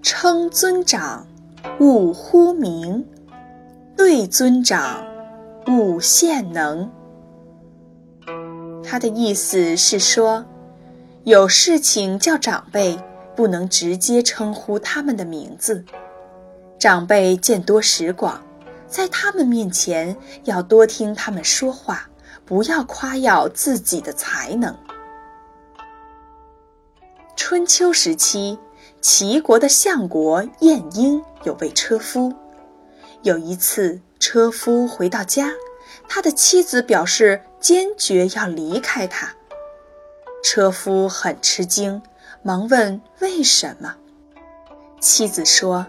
称尊长，勿呼名；对尊长，勿献能。他的意思是说，有事情叫长辈，不能直接称呼他们的名字。长辈见多识广，在他们面前要多听他们说话，不要夸耀自己的才能。春秋时期，齐国的相国晏婴有位车夫。有一次，车夫回到家。他的妻子表示坚决要离开他，车夫很吃惊，忙问为什么。妻子说：“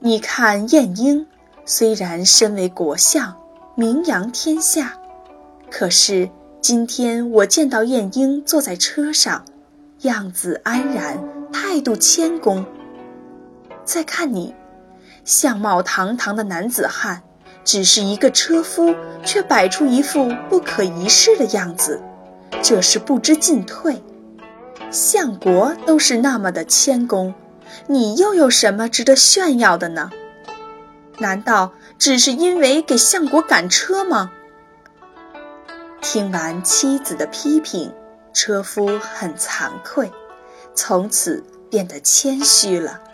你看晏婴，虽然身为国相，名扬天下，可是今天我见到晏婴坐在车上，样子安然，态度谦恭。再看你，相貌堂堂的男子汉。”只是一个车夫，却摆出一副不可一世的样子，这是不知进退。相国都是那么的谦恭，你又有什么值得炫耀的呢？难道只是因为给相国赶车吗？听完妻子的批评，车夫很惭愧，从此变得谦虚了。